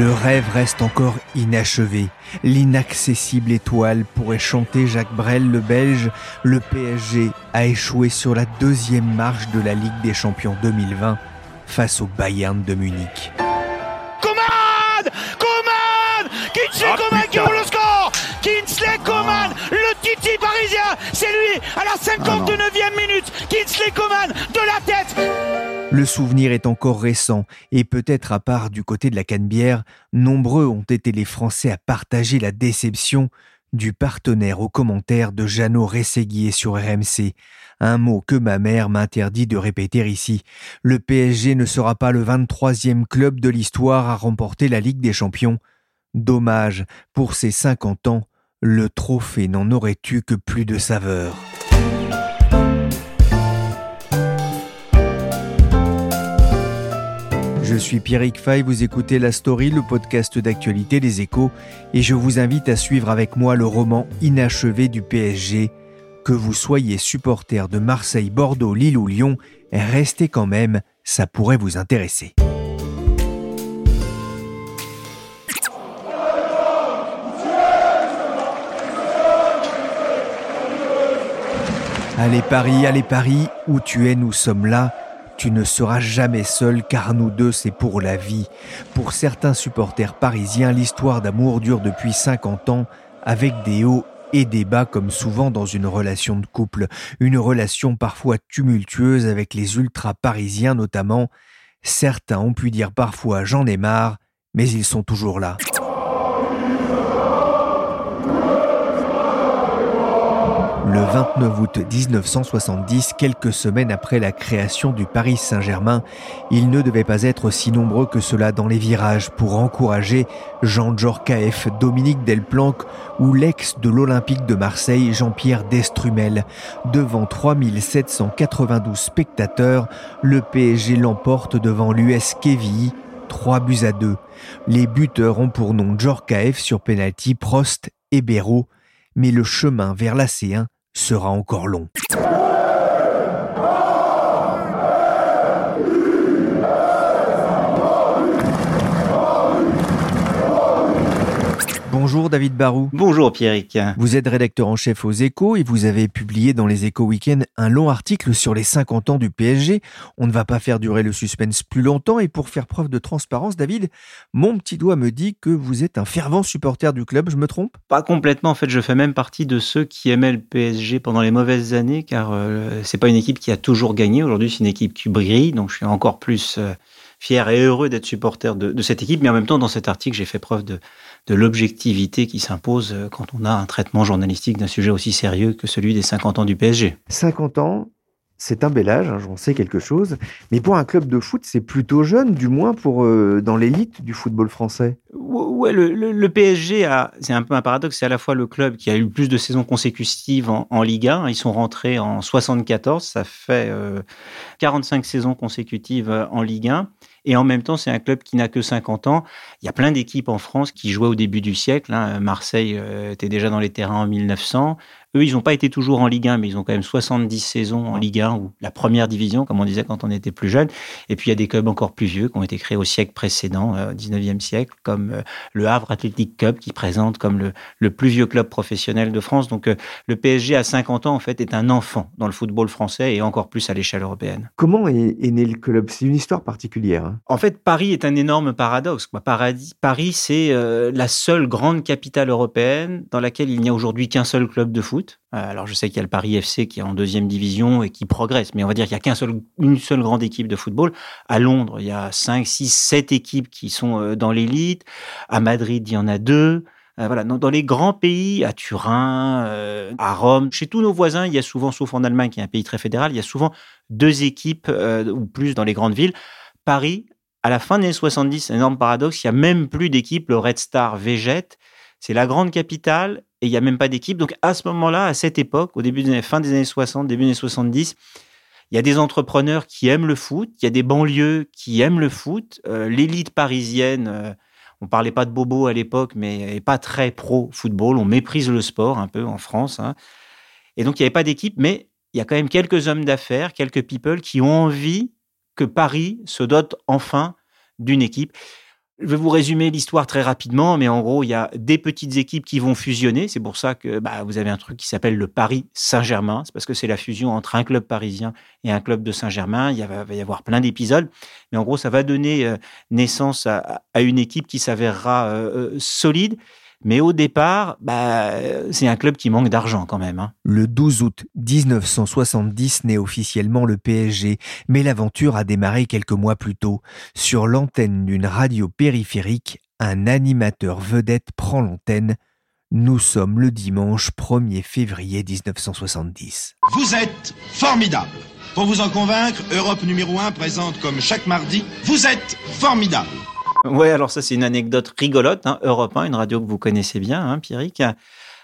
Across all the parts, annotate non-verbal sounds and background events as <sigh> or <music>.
Le rêve reste encore inachevé. L'inaccessible étoile pourrait chanter Jacques Brel, le Belge. Le PSG a échoué sur la deuxième marche de la Ligue des Champions 2020 face au Bayern de Munich. Coman! Coman! Kinsley Ah, Coman qui ouvre le score! Kinsley Coman Le Titi parisien C'est lui à la 59e minute. Kinsley Coman de la tête Le souvenir est encore récent et peut-être à part du côté de la Canebière, nombreux ont été les Français à partager la déception du partenaire aux commentaires de Jeannot Rességuier sur RMC. Un mot que ma mère m'interdit de répéter ici. Le PSG ne sera pas le 23e club de l'histoire à remporter la Ligue des Champions. Dommage, pour ses 50 ans, le trophée n'en aurait eu que plus de saveur. Je suis Pierrick Fay, vous écoutez La Story, le podcast d'actualité des échos, et je vous invite à suivre avec moi le roman inachevé du PSG. Que vous soyez supporter de Marseille, Bordeaux, Lille ou Lyon, restez quand même, ça pourrait vous intéresser. Allez Paris, allez Paris, où tu es, nous sommes là. Tu ne seras jamais seul car nous deux c'est pour la vie. Pour certains supporters parisiens, l'histoire d'amour dure depuis 50 ans avec des hauts et des bas comme souvent dans une relation de couple. Une relation parfois tumultueuse avec les ultras parisiens notamment. Certains ont pu dire parfois j'en ai marre, mais ils sont toujours là. Le 29 août 1970, quelques semaines après la création du Paris Saint-Germain, ils ne devaient pas être aussi nombreux que cela dans les virages pour encourager Jean Djorkaeff, Dominique Delplanque ou l'ex de l'Olympique de Marseille, Jean-Pierre Destrumel. Devant 3792 spectateurs, le PSG l'emporte devant l'US Kévy, 3 buts à 2. Les buteurs ont pour nom Djorkaeff sur penalty, Prost et Béraud, mais le chemin vers la C1 sera encore long. Bonjour David Barou. Bonjour Pierrick. Vous êtes rédacteur en chef aux échos et vous avez publié dans les échos week-end un long article sur les 50 ans du PSG. On ne va pas faire durer le suspense plus longtemps et pour faire preuve de transparence, David, mon petit doigt me dit que vous êtes un fervent supporter du club, je me trompe? Pas complètement, en fait, je fais même partie de ceux qui aimaient le PSG pendant les mauvaises années, car euh, c'est pas une équipe qui a toujours gagné. Aujourd'hui, c'est une équipe qui brille, donc je suis encore plus euh, fier et heureux d'être supporter de, de, cette équipe. Mais en même temps, dans cet article, j'ai fait preuve de, de l'objectivité qui s'impose euh, quand on a un traitement journalistique d'un sujet aussi sérieux que celui des 50 ans du PSG. 50 ans, c'est un bel âge, hein, j'en sais quelque chose. Mais pour un club de foot, c'est plutôt jeune, du moins pour euh, dans l'élite du football français. Ouais, le, le, le PSG, a, c'est un peu un paradoxe, c'est à la fois le club qui a eu le plus de saisons consécutives en, en Ligue 1. Ils sont rentrés en 74, ça fait euh, 45 saisons consécutives en Ligue 1. Et en même temps, c'est un club qui n'a que 50 ans. Il y a plein d'équipes en France qui jouaient au début du siècle. Hein. Marseille euh, était déjà dans les terrains en 1900. Eux, ils n'ont pas été toujours en Ligue 1, mais ils ont quand même 70 saisons en Ligue 1 ou la première division, comme on disait quand on était plus jeune. Et puis, il y a des clubs encore plus vieux qui ont été créés au siècle précédent, euh, 19e siècle, comme euh, le Havre Athletic Club, qui présente comme le, le, plus vieux club professionnel de France. Donc, euh, le PSG à 50 ans, en fait, est un enfant dans le football français et encore plus à l'échelle européenne. Comment est, est, né le club? C'est une histoire particulière. Hein en fait, Paris est un énorme paradoxe. Quoi. Paradis, Paris, c'est euh, la seule grande capitale européenne dans laquelle il n'y a aujourd'hui qu'un seul club de foot foot. alors je sais qu'il y a le Paris FC qui est en deuxième division et qui progresse, mais on va dire qu'il n'y a qu'une seul, une seule grande équipe de football. À Londres, il y a 5, 6, 7 équipes qui sont dans l'élite. À Madrid, il y en a deux. voilà, dans, les grands pays, à Turin, à Rome, chez tous nos voisins, il y a souvent, sauf en Allemagne, qui est un pays très fédéral, il y a souvent deux équipes ou plus dans les grandes villes. Paris, à la fin des années 70, un énorme paradoxe, il n'y a même plus d'équipe, le Red Star végète. C'est la grande capitale et il n'y a même pas d'équipe. Donc à ce moment-là, à cette époque, au début des fin des années 60, début des années 70, il y a des entrepreneurs qui aiment le foot, il y a des banlieues qui aiment le foot. Euh, l'élite parisienne, euh, on parlait pas de bobo à l'époque, mais n'est pas très pro football. On méprise le sport un peu en France. Hein. Et donc il n'y avait pas d'équipe, mais il y a quand même quelques hommes d'affaires, quelques people qui ont envie que Paris se dote enfin d'une équipe. Je vais vous résumer l'histoire très rapidement, mais en gros, il y a des petites équipes qui vont fusionner. C'est pour ça que bah, vous avez un truc qui s'appelle le Paris Saint-Germain. C'est parce que c'est la fusion entre un club parisien et un club de Saint-Germain. Il va y avoir plein d'épisodes. Mais en gros, ça va donner euh, naissance à, une équipe qui s'avérera euh, euh, solide mais au départ, bah, c'est un club qui manque d'argent quand même. Hein. Le 12 août 1970 naît officiellement le PSG, mais l'aventure a démarré quelques mois plus tôt. Sur l'antenne d'une radio périphérique, un animateur vedette prend l'antenne. Nous sommes le dimanche 1er février 1970. Vous êtes formidable. Pour vous en convaincre, Europe numéro 1 présente comme chaque mardi, vous êtes formidable. Ouais, alors ça c'est une anecdote rigolote. Hein. Europe 1, une radio que vous connaissez bien, hein, Pierrick.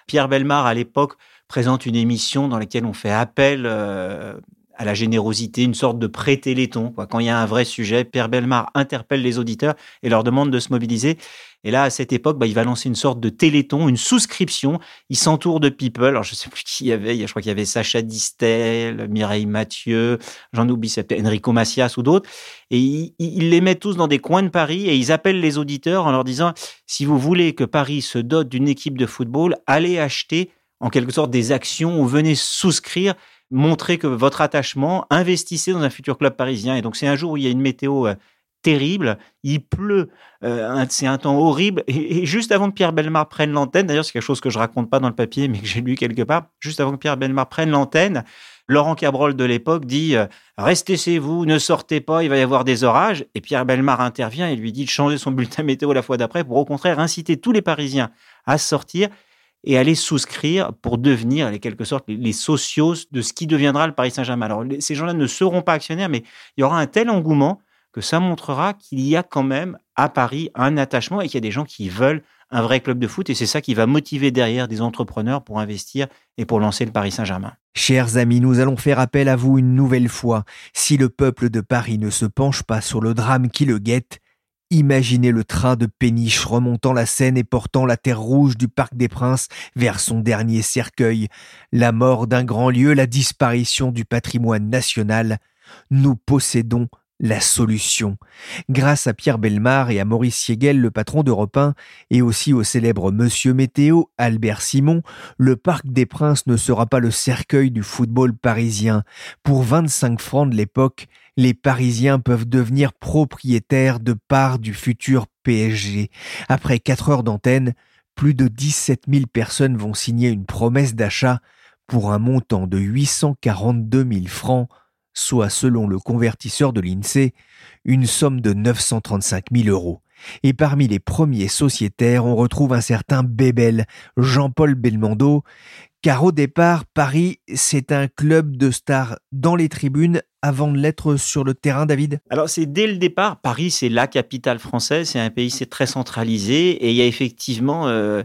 Pierre Belmar à l'époque présente une émission dans laquelle on fait appel euh, à la générosité, une sorte de pré-téléthon. Quand il y a un vrai sujet, Pierre Belmar interpelle les auditeurs et leur demande de se mobiliser. Et là, à cette époque, bah, il va lancer une sorte de téléthon, une souscription. Il s'entoure de people. Alors, je sais plus qui il y avait. Je crois qu'il y avait Sacha Distel, Mireille Mathieu, j'en oublie, Enrico Macias ou d'autres. Et il, les met tous dans des coins de Paris et ils appellent les auditeurs en leur disant, si vous voulez que Paris se dote d'une équipe de football, allez acheter en quelque sorte des actions ou venez souscrire montrer que votre attachement, investissez dans un futur club parisien. Et donc, c'est un jour où il y a une météo euh, terrible, il pleut, euh, c'est un temps horrible. Et, juste avant que Pierre Belmar prenne l'antenne, d'ailleurs, c'est quelque chose que je raconte pas dans le papier, mais que j'ai lu quelque part, juste avant que Pierre Belmar prenne l'antenne, Laurent Cabrol de l'époque dit euh, Restez chez vous, ne sortez pas, il va y avoir des orages. Et Pierre Belmar intervient et lui dit de changer son bulletin météo la fois d'après pour au contraire inciter tous les Parisiens à sortir et aller souscrire pour devenir, en quelque sorte, les, socios de ce qui deviendra le Paris Saint-Germain. Alors, ces gens-là ne seront pas actionnaires, mais il y aura un tel engouement que ça montrera qu'il y a quand même à Paris un attachement et qu'il y a des gens qui veulent un vrai club de foot et c'est ça qui va motiver derrière des entrepreneurs pour investir et pour lancer le Paris Saint-Germain. Chers amis, nous allons faire appel à vous une nouvelle fois. Si le peuple de Paris ne se penche pas sur le drame qui le guette, Imaginez le train de péniche remontant la Seine et portant la terre rouge du Parc des Princes vers son dernier cercueil, la mort d'un grand lieu, la disparition du patrimoine national. Nous possédons la solution. Grâce à Pierre Belmar et à Maurice Siegel, le patron d'Europe 1, et aussi au célèbre Monsieur Météo, Albert Simon, le Parc des Princes ne sera pas le cercueil du football parisien. Pour 25 francs de l'époque, les Parisiens peuvent devenir propriétaires de parts du futur PSG. Après 4 heures d'antenne, plus de 17 000 personnes vont signer une promesse d'achat pour un montant de 842 000 francs soit selon le convertisseur de l'INSEE, une somme de 935 000 euros. Et parmi les premiers sociétaires, on retrouve un certain Bébel, Jean-Paul Belmondo, car au départ, Paris, c'est un club de stars dans les tribunes avant de l'être sur le terrain, David. Alors, c'est dès le départ, Paris, c'est la capitale française, c'est un pays, c'est très centralisé, et il y a effectivement... Euh,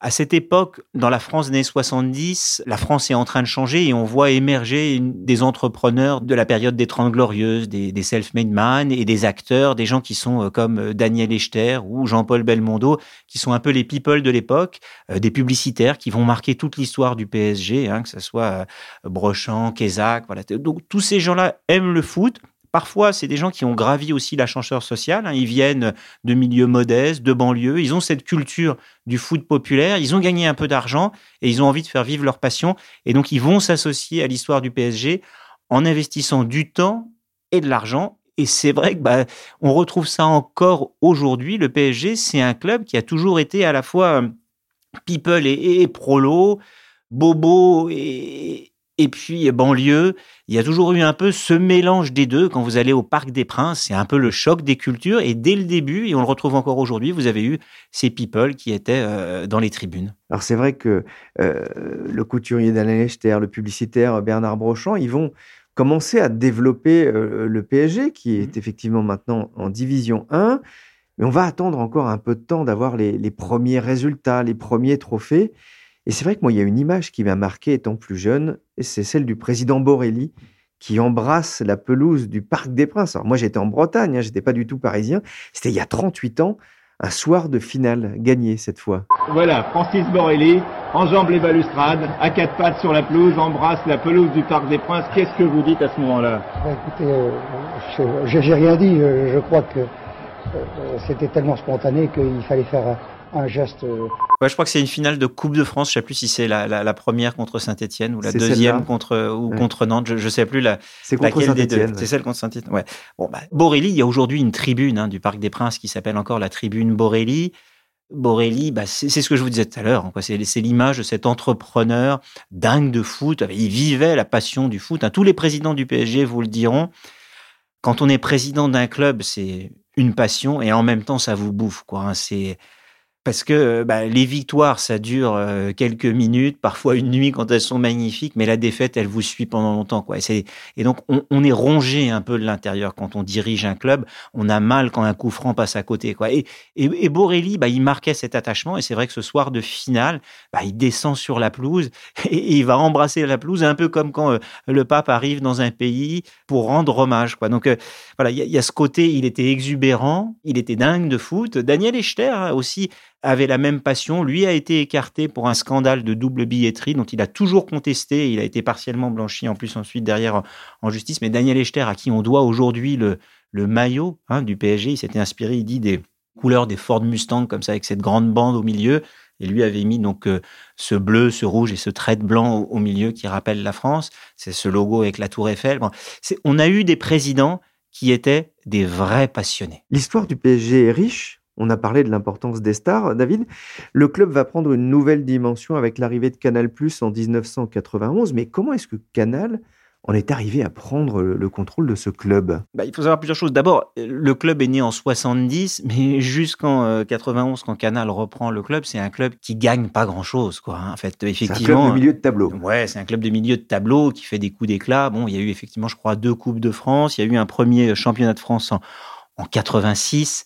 à cette époque, dans la France des années 70, la France est en train de changer et on voit émerger des entrepreneurs de la période des Trente Glorieuses, des, self-made man et des acteurs, des gens qui sont euh, comme euh, Daniel Echter ou Jean-Paul Belmondo, qui sont un peu les people de l'époque, euh, des publicitaires qui vont marquer toute l'histoire du PSG, hein, que ce soit Brochant, Kézac, voilà. Donc tous ces gens-là aiment le foot, Parfois, c'est des gens qui ont gravi aussi l'ascenseur social. Hein. Ils viennent de milieux modestes, de banlieues. Ils ont cette culture du foot populaire. Ils ont gagné un peu d'argent et ils ont envie de faire vivre leur passion. Et donc, ils vont s'associer à l'histoire du PSG en investissant du temps et de l'argent. Et c'est vrai que bah, on retrouve ça encore aujourd'hui. Le PSG, c'est un club qui a toujours été à la fois euh, people et, et prolo, Bobo et, et puis banlieue, il y a toujours eu un peu ce mélange des deux. Quand vous allez au Parc des Princes, c'est un peu le choc des cultures. Et dès le début, et on le retrouve encore aujourd'hui, vous avez eu ces people qui étaient euh, dans les tribunes. Alors c'est vrai que euh, le couturier d'Alain Lechter, le publicitaire Bernard Brochant, ils vont commencer à développer euh, le PSG, qui est mmh. effectivement maintenant en division 1. Mais on va attendre encore un peu de temps d'avoir les, les premiers résultats, les premiers trophées. Et c'est vrai que moi, il y a une image qui m'a marqué étant plus jeune, et c'est celle du président Borelli qui embrasse la pelouse du Parc des Princes. Alors moi, j'étais en Bretagne, hein, j'étais pas du tout parisien. C'était il y a 38 ans, un soir de finale gagné cette fois. Voilà, Francis Borelli enjambe les balustrades, à quatre pattes sur la pelouse, embrasse la pelouse du Parc des Princes. Qu'est-ce que vous dites à ce moment-là? Bah, Écoutez, euh, j'ai rien dit. Je, crois que euh, c'était tellement spontané qu'il fallait faire un geste. Euh, ouais, je crois que c'est une finale de Coupe de France. Je sais plus si c'est la, la, première contre Saint-Etienne ou la deuxième contre ou contre Nantes. Je, ne sais plus la. C'est laquelle des deux. C'est celle contre Saint-Etienne. Ouais. Bon, bah, Borelli, il y a aujourd'hui une tribune hein, du Parc des Princes qui s'appelle encore la tribune Borelli. Borelli, bah, c'est ce que je vous disais tout à l'heure. C'est l'image de cet entrepreneur dingue de foot. Il vivait la passion du foot. Hein. Tous les présidents du PSG vous le diront. Quand on est président d'un club, c'est une passion et en même temps, ça vous bouffe. Quoi. Hein. C'est parce que bah, les victoires, ça dure euh, quelques minutes, parfois une nuit quand elles sont magnifiques, mais la défaite, elle vous suit pendant longtemps. Quoi. Et, et donc, on, est rongé un peu de l'intérieur quand on dirige un club. On a mal quand un coup franc passe à côté. Quoi. Et, et, Borelli, bah, il marquait cet attachement. Et c'est vrai que ce soir de finale, bah, il descend sur la pelouse <laughs> et, il va embrasser la pelouse, un peu comme quand euh, le pape arrive dans un pays pour rendre hommage. Quoi. Donc, euh, voilà, il y, y, a ce côté, il était exubérant, il était dingue de foot. Daniel Echter hein, aussi avait la même passion. Lui a été écarté pour un scandale de double billetterie dont il a toujours contesté. Il a été partiellement blanchi en plus ensuite derrière en justice. Mais Daniel Echter, à qui on doit aujourd'hui le, le maillot hein, du PSG, il s'était inspiré, il dit, des couleurs des Ford Mustang comme ça avec cette grande bande au milieu. Et lui avait mis donc euh, ce bleu, ce rouge et ce trait de blanc au, milieu qui rappelle la France. C'est ce logo avec la tour Eiffel. On a eu des présidents qui étaient des vrais passionnés. L'histoire du PSG est riche on a parlé de l'importance des stars, David. Le club va prendre une nouvelle dimension avec l'arrivée de Canal Plus en 1991. Mais comment est-ce que Canal en est arrivé à prendre le contrôle de ce club? Bah, Il faut savoir plusieurs choses. D'abord, le club est né en 70, <laughs> mais jusqu'en 91, euh, quand Canal reprend le club, c'est un club qui gagne pas grand-chose. Quoi. Hein. En fait, effectivement, c'est un club de milieu de tableau. Ouais, c'est un club de milieu de tableau qui fait des coups d'éclat. Bon, il y a eu effectivement, je crois, deux coupes de France. Il y a eu un premier championnat de France en, en 86.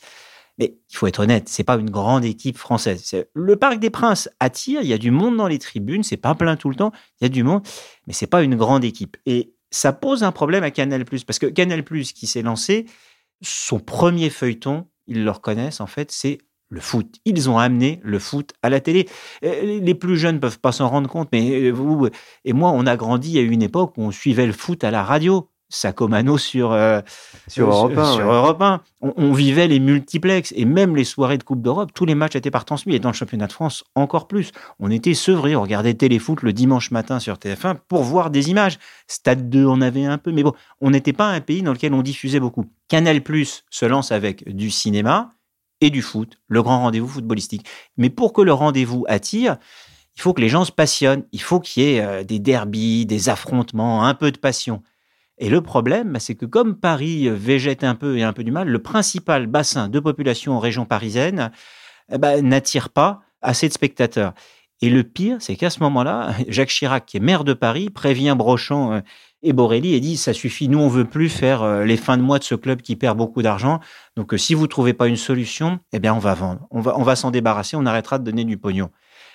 Mais il faut être honnête, c'est pas une grande équipe française. Le Parc des Princes attire, il y a du monde dans les tribunes, c'est pas plein tout le temps, il y a du monde, mais c'est pas une grande équipe. Et ça pose un problème à Canal+, parce que Canal+, qui s'est lancé, son premier feuilleton, ils le reconnaissent en fait, c'est le foot. Ils ont amené le foot à la télé. Euh, les plus jeunes peuvent pas s'en rendre compte, mais vous et moi, on a grandi à une époque où on suivait le foot à la radio. Sacomano sur, euh, sur, Europe 1. Sur Europe 1. On, vivait les multiplex et même les soirées de Coupe d'Europe, tous les matchs étaient par transmis. Et dans le championnat de France, encore plus. On était sevrés, on regardait Téléfoot le dimanche matin sur TF1 pour voir des images. Stade 2, on avait un peu, mais bon, on n'était pas un pays dans lequel on diffusait beaucoup. Canal Plus se lance avec du cinéma et du foot, le grand rendez-vous footballistique. Mais pour que le rendez-vous attire, il faut que les gens se passionnent, il faut qu'il y ait euh, des derbies, des affrontements, un peu de passion. Et le problème, bah, c'est que comme Paris végète un peu et un peu du mal, le principal bassin de population en région parisienne eh ben, n'attire pas assez de spectateurs. Et le pire, c'est qu'à ce moment-là, <laughs> Jacques Chirac, qui est maire de Paris, prévient Brochant euh, et Borelli et dit ça suffit, nous on veut plus faire euh, les fins de mois de ce club qui perd beaucoup d'argent. Donc euh, si vous trouvez pas une solution, eh bien on va vendre, on va on va s'en débarrasser, on arrêtera de donner du pognon.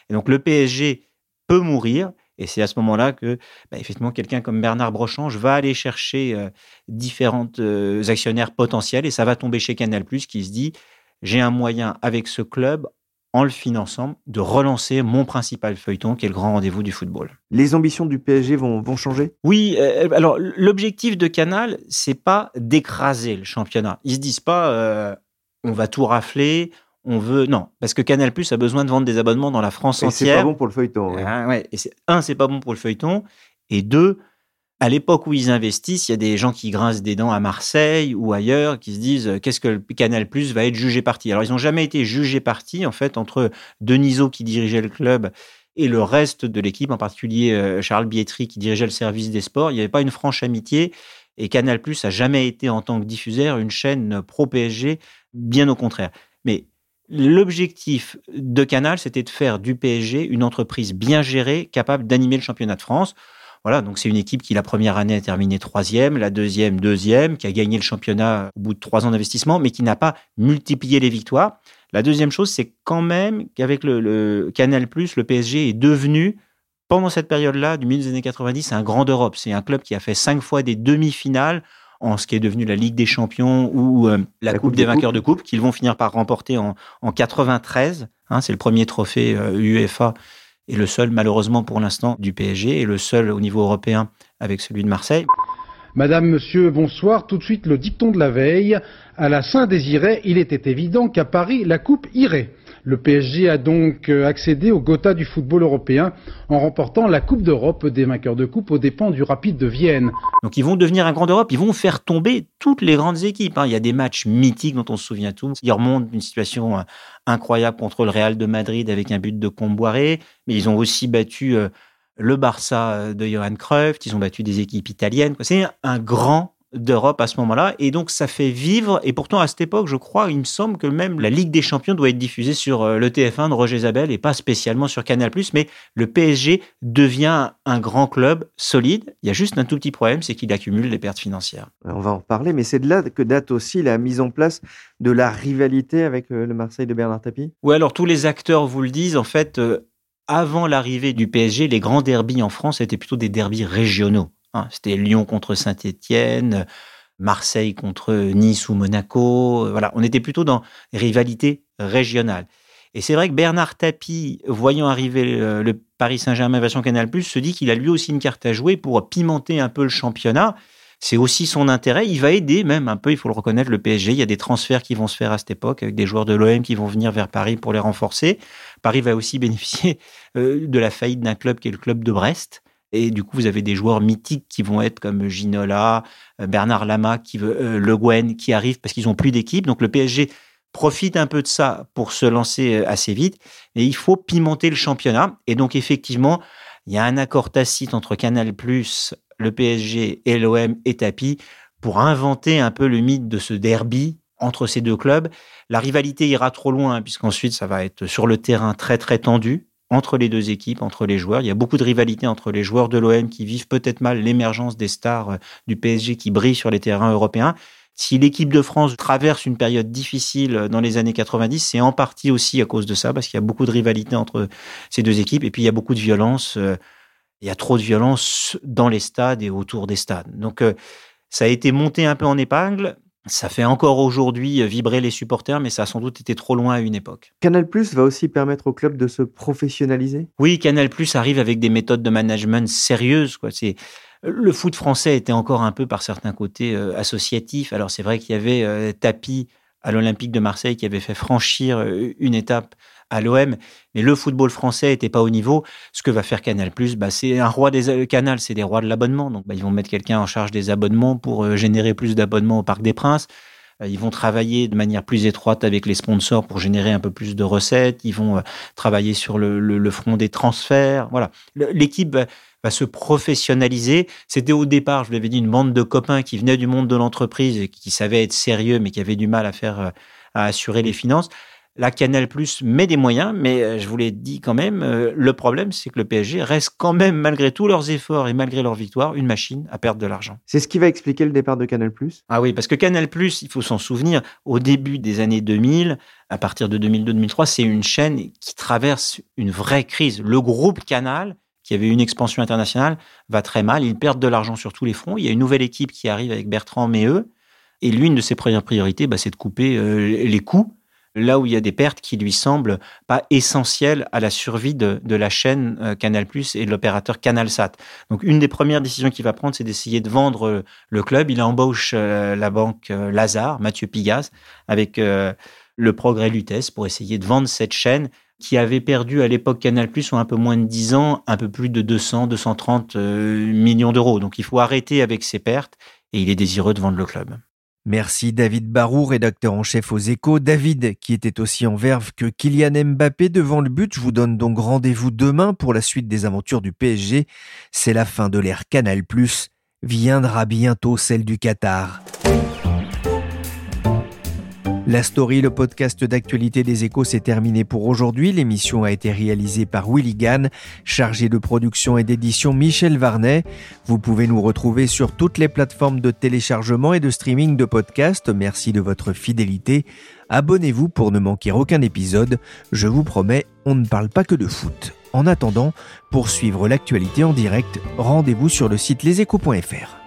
Et donc le PSG peut mourir et c'est à ce moment-là que, bah, effectivement, quelqu'un comme Bernard Brochange va aller chercher euh, différentes euh, actionnaires potentiels et ça va tomber chez Canal+, qui se dit, j'ai un moyen avec ce club, en le finançant, de relancer mon principal feuilleton, qui est le grand rendez-vous du football. Les ambitions du PSG vont, vont changer? Oui, euh, alors l'objectif de Canal, c'est pas d'écraser le championnat. Ils se disent pas, on va tout rafler, on veut non parce que Canal Plus a besoin de vendre des abonnements dans la France et entière. C'est pas bon pour le feuilleton. Ah, ouais. Et un, c'est pas bon pour le feuilleton, et deux, à l'époque où ils investissent, il y a des gens qui grincent des dents à Marseille ou ailleurs, qui se disent euh, qu'est-ce que le Canal Plus va être jugé parti. Alors ils n'ont jamais été jugés parti en fait entre Denisot qui dirigeait le club et le reste de l'équipe, en particulier euh, Charles Bietri qui dirigeait le service des sports, il n'y avait pas une franche amitié. Et Canal Plus a jamais été en tant que diffuseur une chaîne pro PSG, bien au contraire. Mais l'objectif de Canal, c'était de faire du PSG une entreprise bien gérée, capable d'animer le championnat de France. Voilà, donc c'est une équipe qui la première année a terminé troisième, la deuxième deuxième, qui a gagné le championnat au bout de trois ans d'investissement, mais qui n'a pas multiplié les victoires. La deuxième chose, c'est quand même qu'avec le, Canal+, le PSG est devenu, pendant cette période-là, du milieu des années 90, un grand d'Europe. C'est un club qui a fait cinq fois des demi-finales en ce qui est devenu la Ligue des Champions ou euh, la, Coupe, des, vainqueurs de Coupe, qu'ils vont finir par remporter en, en 93. Hein, c'est le premier trophée UEFA euh, et le seul, malheureusement pour l'instant, du PSG et le seul au niveau européen avec celui de Marseille. Madame, Monsieur, bonsoir. Tout de suite le dicton de la veille. À la Saint-Désiré, il était évident qu'à Paris, la coupe irait. Le PSG a donc euh, accédé au Gotha du football européen en remportant la Coupe d'Europe des vainqueurs de coupe aux dépens du Rapide de Vienne. Donc ils vont devenir un grand d'Europe, ils vont faire tomber toutes les grandes équipes. Hein. Il y a des matchs mythiques dont on se souvient tous. Ils remontent d'une situation euh, incroyable contre le Real de Madrid avec un but de Comboiré, mais ils ont aussi battu euh, le Barça de Johan Cruyff, ils ont battu des équipes italiennes. C'est un grand d'Europe à ce moment-là. Et donc, ça fait vivre. Et pourtant, à cette époque, je crois, il me semble que même la Ligue des Champions doit être diffusée sur euh, le TF1 de Roger Zabel et pas spécialement sur Canal+. Mais le PSG devient un grand club solide. Il y a juste un tout petit problème, c'est qu'il accumule des pertes financières. On va en reparler, mais c'est de là que date aussi la mise en place de la rivalité avec euh, le Marseille de Bernard Tapie Oui, alors tous les acteurs vous le disent. En fait, avant l'arrivée du PSG, les grands derbies en France étaient plutôt des derbies régionaux. Hein. C'était Lyon contre Saint-Étienne, Marseille contre Nice ou Monaco. Voilà, on était plutôt dans rivalité régionale. Et c'est vrai que Bernard Tapie, voyant arriver le, Paris Saint-Germain version Canal+, se dit qu'il a lui aussi une carte à jouer pour pimenter un peu le championnat. C'est aussi son intérêt. Il va aider même un peu, il faut le reconnaître, le PSG. Il y a des transferts qui vont se faire à cette époque avec des joueurs de l'OM qui vont venir vers Paris pour les renforcer. Paris va aussi <laughs> bénéficier euh, de la faillite d'un club qui est le club de Brest. Et du coup, vous avez des joueurs mythiques qui vont être comme Ginola, euh, Bernard Lama, qui veut, euh, Le Guen, qui arrivent parce qu'ils n'ont plus d'équipe. Donc le PSG profite un peu de ça pour se lancer assez vite. Et il faut pimenter le championnat. Et donc effectivement, il y a un accord tacite entre Canal+, le PSG et l'OM et Tapi pour inventer un peu le mythe de ce derby entre ces deux clubs. La rivalité ira trop loin, hein, puisqu'ensuite, ça va être sur le terrain très, très tendu entre les deux équipes, entre les joueurs. Il y a beaucoup de rivalité entre les joueurs de l'OM qui vivent peut-être mal l'émergence des stars euh, du PSG qui brillent sur les terrains européens. Si l'équipe de France traverse une période difficile euh, dans les années 90, c'est en partie aussi à cause de ça, parce qu'il y a beaucoup de rivalité entre ces deux équipes, et puis il y a beaucoup de violence. Euh, il y a trop de violence dans les stades et autour des stades. Donc, ça a été monté un peu en épingle. Ça fait encore aujourd'hui vibrer les supporters, mais ça a sans doute été trop loin à une époque. Canal Plus va aussi permettre au club de se professionnaliser? Oui, Canal Plus arrive avec des méthodes de management sérieuses. Quoi. C'est, le foot français était encore un peu par certains côtés euh, associatif. Alors c'est vrai qu'il y avait euh, Tapi à l'Olympique de Marseille qui avait fait franchir euh, une étape à l'OM, mais le football français n'était pas au niveau. Ce que va faire Canal+, bah, c'est un roi des Canal, c'est des rois de l'abonnement. Donc, bah, ils vont mettre quelqu'un en charge des abonnements pour euh, générer plus d'abonnements au Parc des Princes. Euh, ils vont travailler de manière plus étroite avec les sponsors pour générer un peu plus de recettes. Ils vont euh, travailler sur le, front des transferts. Voilà. L'équipe va se professionnaliser. C'était au départ, je vous l'avais dit, une bande de copains qui venaient du monde de l'entreprise et qui savaient être sérieux, mais qui avaient du mal à faire, à assurer les finances. La Canal Plus met des moyens, mais euh, je vous l'ai dit quand même, euh, le problème, c'est que le PSG reste quand même, malgré tous leurs efforts et malgré leur victoire, une machine à perdre de l'argent. C'est ce qui va expliquer le départ de Canal Plus? Ah oui, parce que Canal Plus, il faut s'en souvenir, au début des années 2000, à partir de 2002-2003, c'est une chaîne qui traverse une vraie crise. Le groupe Canal, qui avait une expansion internationale, va très mal. Ils perdent de l'argent sur tous les fronts. Il y a une nouvelle équipe qui arrive avec Bertrand Méheux. Et l'une de ses premières priorités, bah, c'est de couper euh, les coûts là où il y a des pertes qui lui semblent pas essentielles à la survie de, la chaîne euh, Canal+ et de l'opérateur CanalSat. Donc une des premières décisions qu'il va prendre, c'est d'essayer de vendre euh, le club. Il embauche euh, la banque Lazare, Mathieu Pigas, avec le Progrès Lutèce pour essayer de vendre cette chaîne qui avait perdu à l'époque Canal+, en un peu moins de 10 ans, un peu plus de 200, 230 millions d'euros. Donc il faut arrêter avec ces pertes et il est désireux de vendre le club. Merci David Barou, rédacteur en chef aux échos. David, qui était aussi en verve que Kylian Mbappé devant le but. Je vous donne donc rendez-vous demain pour la suite des aventures du PSG. C'est la fin de l'ère Canal+. Viendra bientôt celle du Qatar. La story, le podcast d'actualité des échos, s'est terminé pour aujourd'hui. L'émission a été réalisée par Willy Gann, chargé de production et d'édition Michel Varnet. Vous pouvez nous retrouver sur toutes les plateformes de téléchargement et de streaming de podcasts. Merci de votre fidélité. Abonnez-vous pour ne manquer aucun épisode. Je vous promets, on ne parle pas que de foot. En attendant, pour suivre l'actualité en direct, rendez-vous sur le site leséchos.fr.